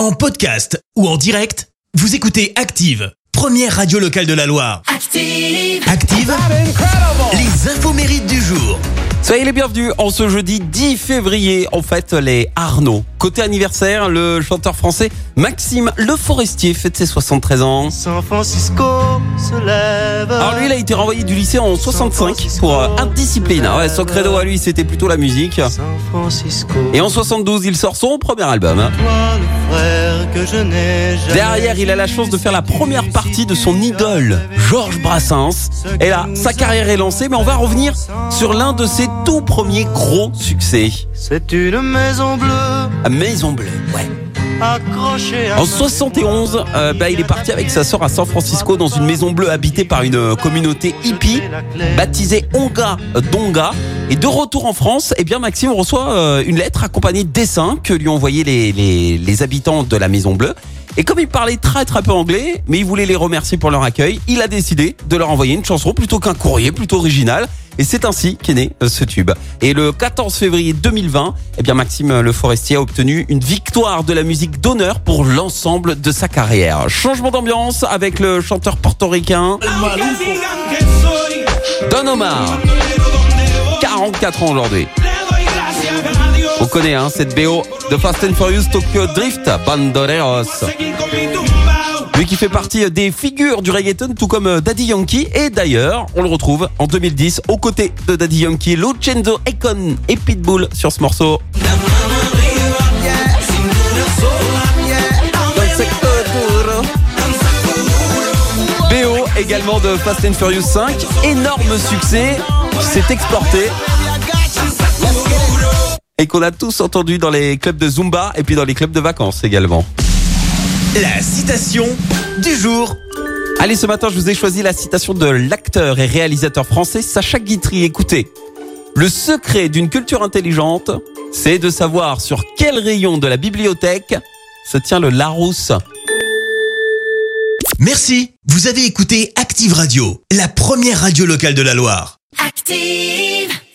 En podcast ou en direct, vous écoutez Active, première radio locale de la Loire. Active. Active, les infos mérites du jour. Soyez les bienvenus en ce jeudi 10 février. En fait, les Arnaud. Côté anniversaire, le chanteur français Maxime Le Forestier fête ses 73 ans. San Francisco se lève. Alors lui, il a été renvoyé du lycée en 65 pour euh, indiscipline. Ah Ouais, son credo à lui, c'était plutôt la musique. San Francisco. Et en 72, il sort son premier album. Derrière, il a la chance de faire la première partie de son idole, Georges Brassens. Et là, sa carrière est lancée, mais on va revenir sur l'un de ses tout premiers gros succès. C'est une maison bleue À Maison Bleue, ouais. En 71, euh, bah, il est parti avec sa sœur à San Francisco dans une maison bleue habitée par une euh, communauté hippie baptisée Onga Donga. Et de retour en France, eh Maxime reçoit euh, une lettre accompagnée de dessins que lui ont envoyé les, les, les habitants de la Maison Bleue. Et comme il parlait très très peu anglais, mais il voulait les remercier pour leur accueil, il a décidé de leur envoyer une chanson plutôt qu'un courrier, plutôt original. Et c'est ainsi qu'est né euh, ce tube. Et le 14 février 2020, eh bien Maxime Le Forestier a obtenu une victoire de la musique d'honneur pour l'ensemble de sa carrière. Changement d'ambiance avec le chanteur portoricain Don Omar. 44 ans aujourd'hui. On connaît hein, cette BO de Fast and Furious Tokyo Drift, Bandoleros. Lui qui fait partie des figures du reggaeton, tout comme euh, Daddy Yankee. Et d'ailleurs, on le retrouve en 2010 aux côtés de Daddy Yankee, Lucenzo Econ et Pitbull sur ce morceau. BO également de Fast and Furious 5, énorme succès, s'est exporté et qu'on a tous entendu dans les clubs de Zumba et puis dans les clubs de vacances également. La citation du jour. Allez, ce matin, je vous ai choisi la citation de l'acteur et réalisateur français Sacha Guitry. Écoutez, le secret d'une culture intelligente, c'est de savoir sur quel rayon de la bibliothèque se tient le Larousse. Merci, vous avez écouté Active Radio, la première radio locale de la Loire. Active.